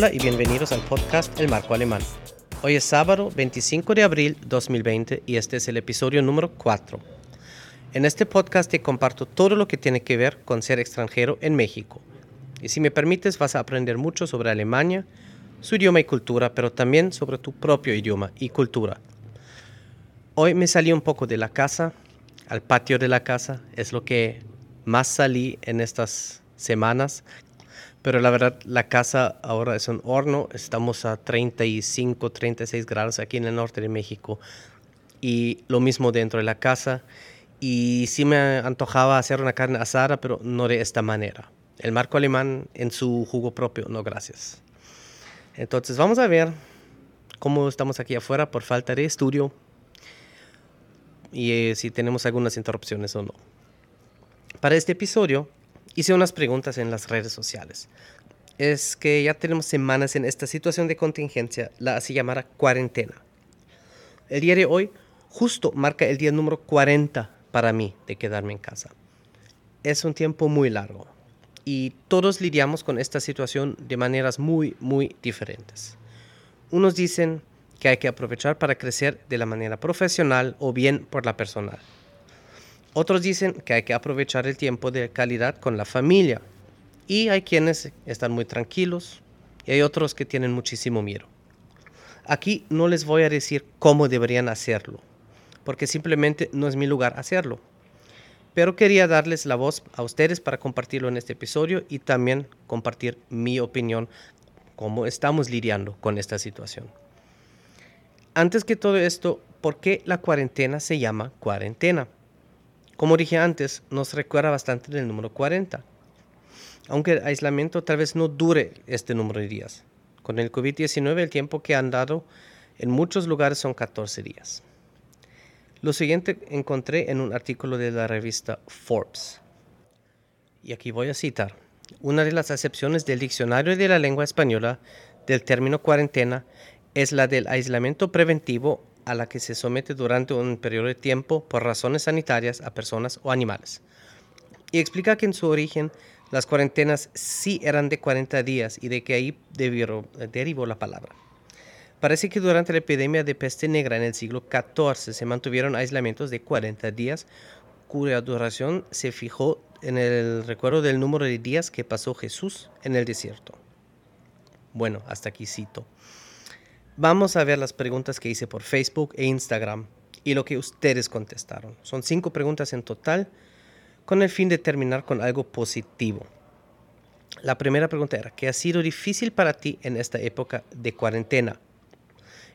Hola y bienvenidos al podcast El Marco Alemán. Hoy es sábado 25 de abril 2020 y este es el episodio número 4. En este podcast te comparto todo lo que tiene que ver con ser extranjero en México. Y si me permites vas a aprender mucho sobre Alemania, su idioma y cultura, pero también sobre tu propio idioma y cultura. Hoy me salí un poco de la casa, al patio de la casa, es lo que más salí en estas semanas, pero la verdad la casa ahora es un horno, estamos a 35, 36 grados aquí en el norte de México y lo mismo dentro de la casa y sí me antojaba hacer una carne asada, pero no de esta manera. El marco alemán en su jugo propio, no gracias. Entonces vamos a ver cómo estamos aquí afuera por falta de estudio y eh, si tenemos algunas interrupciones o no. Para este episodio hice unas preguntas en las redes sociales. Es que ya tenemos semanas en esta situación de contingencia, la así llamada cuarentena. El día de hoy justo marca el día número 40 para mí de quedarme en casa. Es un tiempo muy largo y todos lidiamos con esta situación de maneras muy, muy diferentes. Unos dicen que hay que aprovechar para crecer de la manera profesional o bien por la personal. Otros dicen que hay que aprovechar el tiempo de calidad con la familia. Y hay quienes están muy tranquilos y hay otros que tienen muchísimo miedo. Aquí no les voy a decir cómo deberían hacerlo porque simplemente no es mi lugar hacerlo. Pero quería darles la voz a ustedes para compartirlo en este episodio y también compartir mi opinión, cómo estamos lidiando con esta situación. Antes que todo esto, ¿por qué la cuarentena se llama cuarentena? Como dije antes, nos recuerda bastante del número 40. Aunque el aislamiento tal vez no dure este número de días. Con el COVID-19 el tiempo que han dado en muchos lugares son 14 días. Lo siguiente encontré en un artículo de la revista Forbes. Y aquí voy a citar. Una de las acepciones del diccionario de la lengua española del término cuarentena es la del aislamiento preventivo a la que se somete durante un periodo de tiempo por razones sanitarias a personas o animales. Y explica que en su origen las cuarentenas sí eran de 40 días y de que ahí derivó la palabra. Parece que durante la epidemia de peste negra en el siglo XIV se mantuvieron aislamientos de 40 días, cuya duración se fijó en el recuerdo del número de días que pasó Jesús en el desierto. Bueno, hasta aquí cito. Vamos a ver las preguntas que hice por Facebook e Instagram y lo que ustedes contestaron. Son cinco preguntas en total con el fin de terminar con algo positivo. La primera pregunta era, ¿qué ha sido difícil para ti en esta época de cuarentena?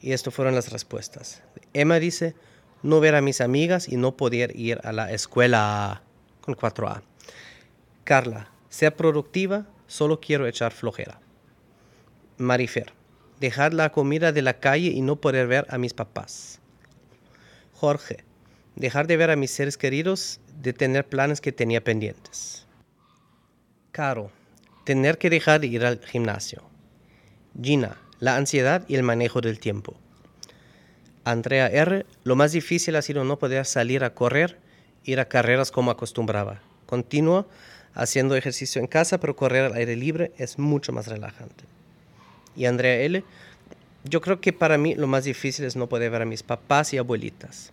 Y estas fueron las respuestas. Emma dice, no ver a mis amigas y no poder ir a la escuela con 4A. Carla, sea productiva, solo quiero echar flojera. Marifer, dejar la comida de la calle y no poder ver a mis papás. Jorge, dejar de ver a mis seres queridos, de tener planes que tenía pendientes. Caro, tener que dejar de ir al gimnasio. Gina, la ansiedad y el manejo del tiempo. Andrea R., lo más difícil ha sido no poder salir a correr, ir a carreras como acostumbraba. Continúo haciendo ejercicio en casa, pero correr al aire libre es mucho más relajante. Y Andrea L., yo creo que para mí lo más difícil es no poder ver a mis papás y abuelitas.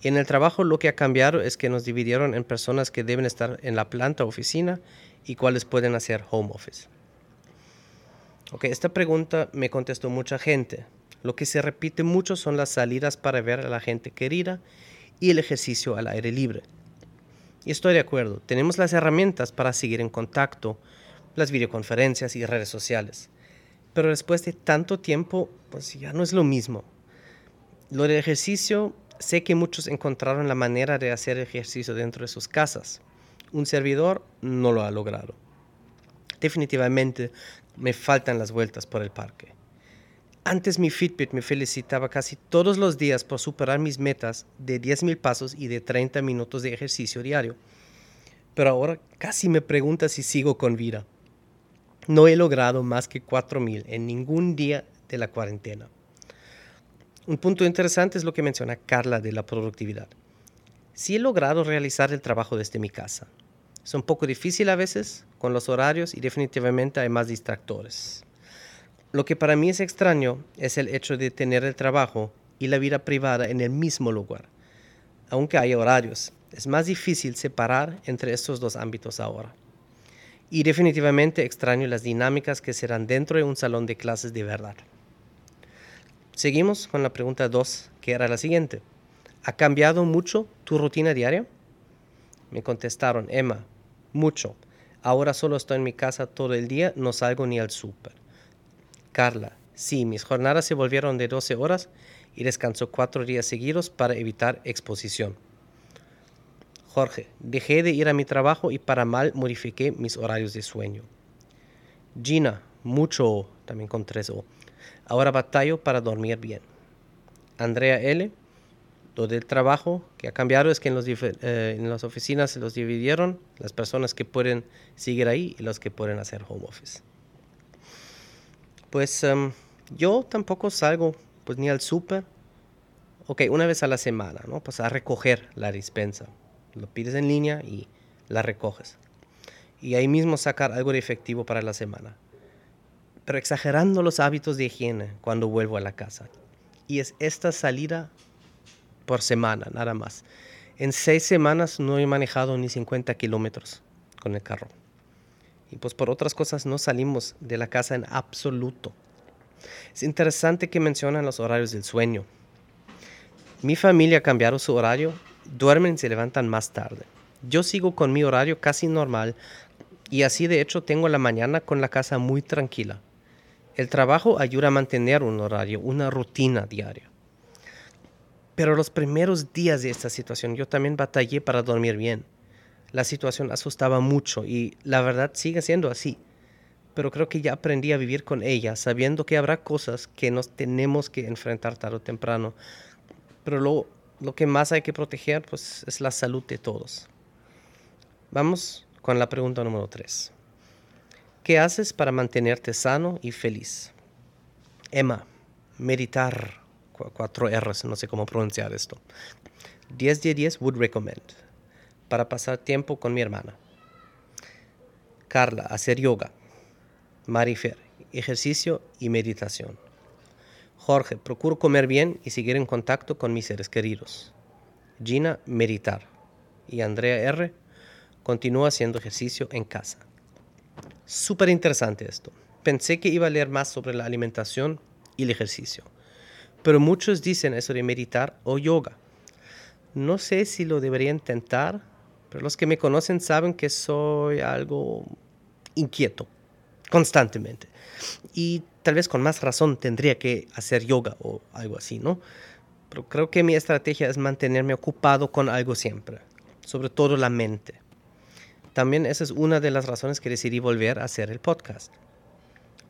Y en el trabajo lo que ha cambiado es que nos dividieron en personas que deben estar en la planta oficina y cuáles pueden hacer home office. Ok, esta pregunta me contestó mucha gente. Lo que se repite mucho son las salidas para ver a la gente querida y el ejercicio al aire libre. Y estoy de acuerdo, tenemos las herramientas para seguir en contacto, las videoconferencias y redes sociales. Pero después de tanto tiempo, pues ya no es lo mismo. Lo del ejercicio, sé que muchos encontraron la manera de hacer ejercicio dentro de sus casas. Un servidor no lo ha logrado. Definitivamente me faltan las vueltas por el parque. Antes mi Fitbit me felicitaba casi todos los días por superar mis metas de 10.000 pasos y de 30 minutos de ejercicio diario. Pero ahora casi me pregunta si sigo con vida. No he logrado más que 4.000 en ningún día de la cuarentena. Un punto interesante es lo que menciona Carla de la productividad. Sí he logrado realizar el trabajo desde mi casa, es un poco difícil a veces con los horarios y definitivamente hay más distractores. Lo que para mí es extraño es el hecho de tener el trabajo y la vida privada en el mismo lugar. Aunque hay horarios, es más difícil separar entre estos dos ámbitos ahora. Y definitivamente extraño las dinámicas que serán dentro de un salón de clases de verdad. Seguimos con la pregunta 2, que era la siguiente. ¿Ha cambiado mucho tu rutina diaria? Me contestaron, Emma, mucho. Ahora solo estoy en mi casa todo el día, no salgo ni al súper. Carla, sí, mis jornadas se volvieron de 12 horas y descanso cuatro días seguidos para evitar exposición. Jorge, dejé de ir a mi trabajo y para mal modifiqué mis horarios de sueño. Gina, mucho, también con tres O. Ahora batallo para dormir bien. Andrea L., lo del trabajo que ha cambiado es que en, los, eh, en las oficinas se los dividieron, las personas que pueden seguir ahí y los que pueden hacer home office. Pues em, yo tampoco salgo pues ni al súper, ok, una vez a la semana, ¿no? Pues a recoger la dispensa. Lo pides en línea y la recoges. Y ahí mismo sacar algo de efectivo para la semana. Pero exagerando los hábitos de higiene cuando vuelvo a la casa. Y es esta salida por semana, nada más. En seis semanas no he manejado ni 50 kilómetros con el carro. Y pues por otras cosas no salimos de la casa en absoluto. Es interesante que mencionan los horarios del sueño. Mi familia ha cambiado su horario duermen y se levantan más tarde. Yo sigo con mi horario casi normal y así de hecho tengo la mañana con la casa muy tranquila. El trabajo ayuda a mantener un horario, una rutina diaria. Pero los primeros días de esta situación yo también batallé para dormir bien. La situación asustaba mucho y la verdad sigue siendo así. Pero creo que ya aprendí a vivir con ella, sabiendo que habrá cosas que nos tenemos que enfrentar tarde o temprano. Pero lo lo que más hay que proteger pues, es la salud de todos. Vamos con la pregunta número 3. ¿Qué haces para mantenerte sano y feliz? Emma, meditar, cuatro R's, no sé cómo pronunciar esto. 10 de 10 would recommend, para pasar tiempo con mi hermana. Carla, hacer yoga. Marifer, ejercicio y meditación. Jorge, procuro comer bien y seguir en contacto con mis seres queridos. Gina, meditar. Y Andrea R, continúa haciendo ejercicio en casa. Súper interesante esto. Pensé que iba a leer más sobre la alimentación y el ejercicio. Pero muchos dicen eso de meditar o yoga. No sé si lo debería intentar, pero los que me conocen saben que soy algo inquieto, constantemente. Y tal vez con más razón tendría que hacer yoga o algo así, ¿no? Pero creo que mi estrategia es mantenerme ocupado con algo siempre, sobre todo la mente. También esa es una de las razones que decidí volver a hacer el podcast.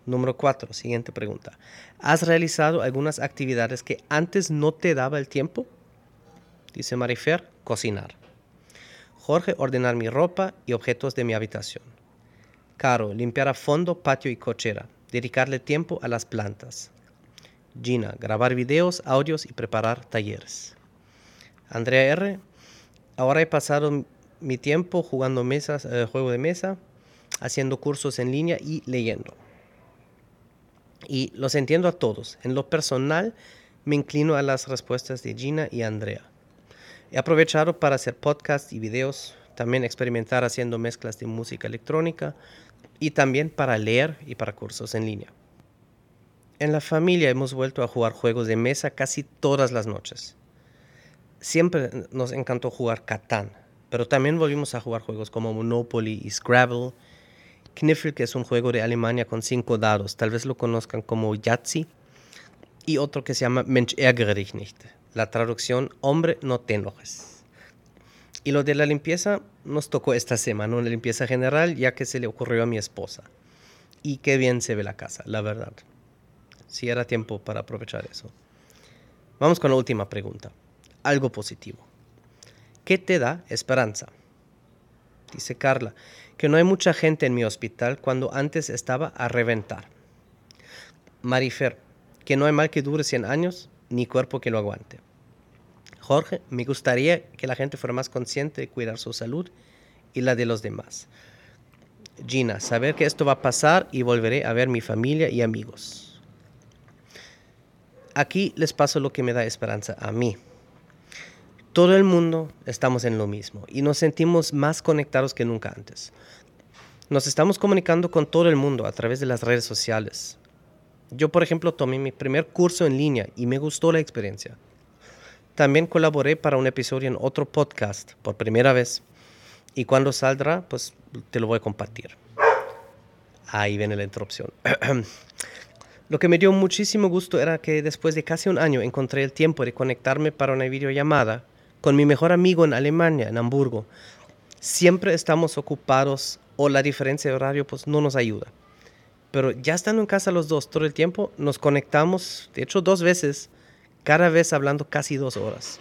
Número 4, siguiente pregunta. ¿Has realizado algunas actividades que antes no te daba el tiempo? Dice Marifer, cocinar. Jorge, ordenar mi ropa y objetos de mi habitación. Caro, limpiar a fondo patio y cochera dedicarle tiempo a las plantas. Gina, grabar videos, audios y preparar talleres. Andrea R, ahora he pasado mi tiempo jugando eh, juego de mesa, haciendo cursos en línea y leyendo. Y los entiendo a todos. En lo personal, me inclino a las respuestas de Gina y Andrea. He aprovechado para hacer podcasts y videos, también experimentar haciendo mezclas de música electrónica, y también para leer y para cursos en línea. En la familia hemos vuelto a jugar juegos de mesa casi todas las noches. Siempre nos encantó jugar Catán, pero también volvimos a jugar juegos como Monopoly y Scrabble, Kniffel, que es un juego de Alemania con cinco dados, tal vez lo conozcan como Yahtzee, y otro que se llama Mensch ärgere dich nicht, la traducción Hombre no te enojes. Y lo de la limpieza nos tocó esta semana, una limpieza general, ya que se le ocurrió a mi esposa. Y qué bien se ve la casa, la verdad. Si era tiempo para aprovechar eso. Vamos con la última pregunta. Algo positivo. ¿Qué te da esperanza? Dice Carla, que no hay mucha gente en mi hospital cuando antes estaba a reventar. Marifer, que no hay mal que dure 100 años ni cuerpo que lo aguante. Jorge, me gustaría que la gente fuera más consciente de cuidar su salud y la de los demás. Gina, saber que esto va a pasar y volveré a ver mi familia y amigos. Aquí les paso lo que me da esperanza a mí. Todo el mundo estamos en lo mismo y nos sentimos más conectados que nunca antes. Nos estamos comunicando con todo el mundo a través de las redes sociales. Yo, por ejemplo, tomé mi primer curso en línea y me gustó la experiencia. También colaboré para un episodio en otro podcast por primera vez y cuando saldrá, pues te lo voy a compartir. Ahí viene la interrupción. Lo que me dio muchísimo gusto era que después de casi un año encontré el tiempo de conectarme para una videollamada con mi mejor amigo en Alemania, en Hamburgo. Siempre estamos ocupados o la diferencia de horario pues no nos ayuda. Pero ya estando en casa los dos todo el tiempo, nos conectamos, de hecho dos veces, cada vez hablando casi dos horas.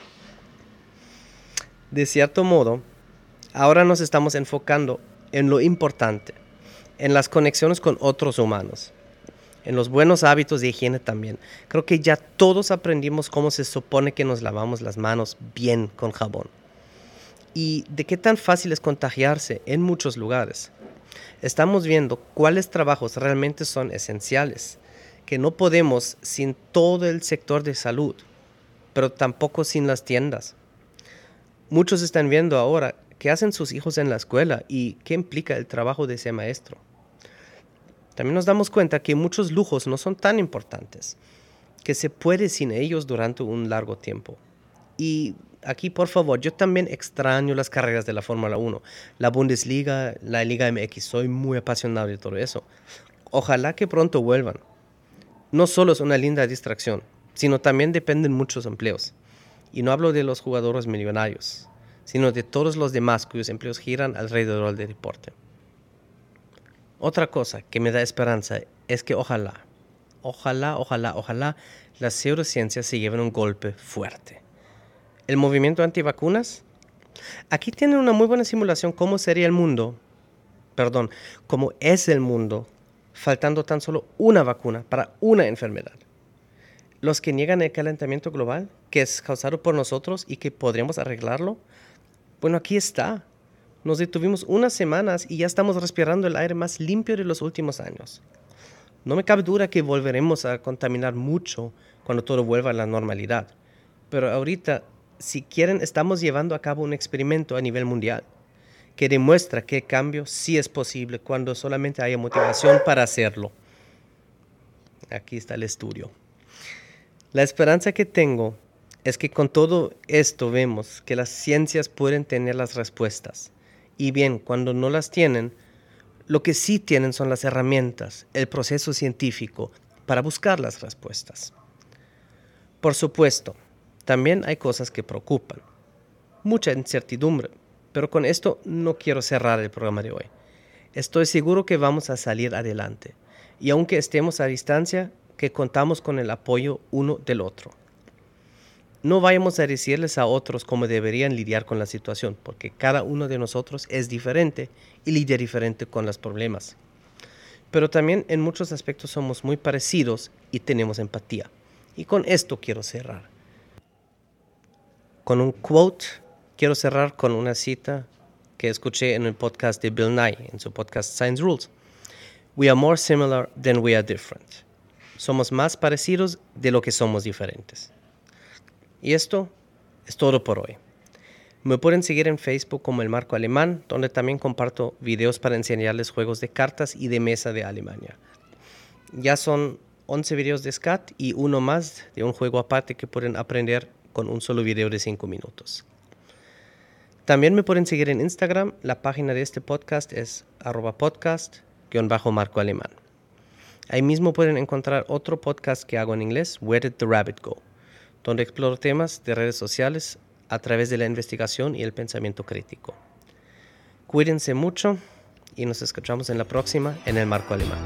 De cierto modo, ahora nos estamos enfocando en lo importante, en las conexiones con otros humanos, en los buenos hábitos de higiene también. Creo que ya todos aprendimos cómo se supone que nos lavamos las manos bien con jabón y de qué tan fácil es contagiarse en muchos lugares. Estamos viendo cuáles trabajos realmente son esenciales, que no podemos sin todo el sector de salud, pero tampoco sin las tiendas. Muchos están viendo ahora qué hacen sus hijos en la escuela y qué implica el trabajo de ese maestro. También nos damos cuenta que muchos lujos no son tan importantes, que se puede sin ellos durante un largo tiempo. Y aquí, por favor, yo también extraño las carreras de la Fórmula 1, la Bundesliga, la Liga MX, soy muy apasionado de todo eso. Ojalá que pronto vuelvan. No solo es una linda distracción, sino también dependen muchos empleos. Y no hablo de los jugadores millonarios, sino de todos los demás cuyos empleos giran alrededor del deporte. Otra cosa que me da esperanza es que ojalá, ojalá, ojalá, ojalá las pseudociencias se lleven un golpe fuerte. El movimiento antivacunas. Aquí tienen una muy buena simulación cómo sería el mundo, perdón, cómo es el mundo, faltando tan solo una vacuna para una enfermedad. Los que niegan el calentamiento global, que es causado por nosotros y que podríamos arreglarlo, bueno, aquí está. Nos detuvimos unas semanas y ya estamos respirando el aire más limpio de los últimos años. No me cabe duda que volveremos a contaminar mucho cuando todo vuelva a la normalidad. Pero ahorita, si quieren, estamos llevando a cabo un experimento a nivel mundial que demuestra que el cambio sí es posible cuando solamente haya motivación para hacerlo. Aquí está el estudio. La esperanza que tengo es que con todo esto vemos que las ciencias pueden tener las respuestas. Y bien, cuando no las tienen, lo que sí tienen son las herramientas, el proceso científico para buscar las respuestas. Por supuesto, también hay cosas que preocupan. Mucha incertidumbre, pero con esto no quiero cerrar el programa de hoy. Estoy seguro que vamos a salir adelante. Y aunque estemos a distancia, que contamos con el apoyo uno del otro. No vayamos a decirles a otros cómo deberían lidiar con la situación, porque cada uno de nosotros es diferente y lidia diferente con los problemas. Pero también en muchos aspectos somos muy parecidos y tenemos empatía. Y con esto quiero cerrar. Con un quote, quiero cerrar con una cita que escuché en el podcast de Bill Nye, en su podcast Science Rules. We are more similar than we are different. Somos más parecidos de lo que somos diferentes. Y esto es todo por hoy. Me pueden seguir en Facebook como el Marco Alemán, donde también comparto videos para enseñarles juegos de cartas y de mesa de Alemania. Ya son 11 videos de SCAT y uno más de un juego aparte que pueden aprender con un solo video de 5 minutos. También me pueden seguir en Instagram. La página de este podcast es arroba podcast-marco alemán. Ahí mismo pueden encontrar otro podcast que hago en inglés, Where Did the Rabbit Go? donde exploro temas de redes sociales a través de la investigación y el pensamiento crítico. Cuídense mucho y nos escuchamos en la próxima en el marco alemán.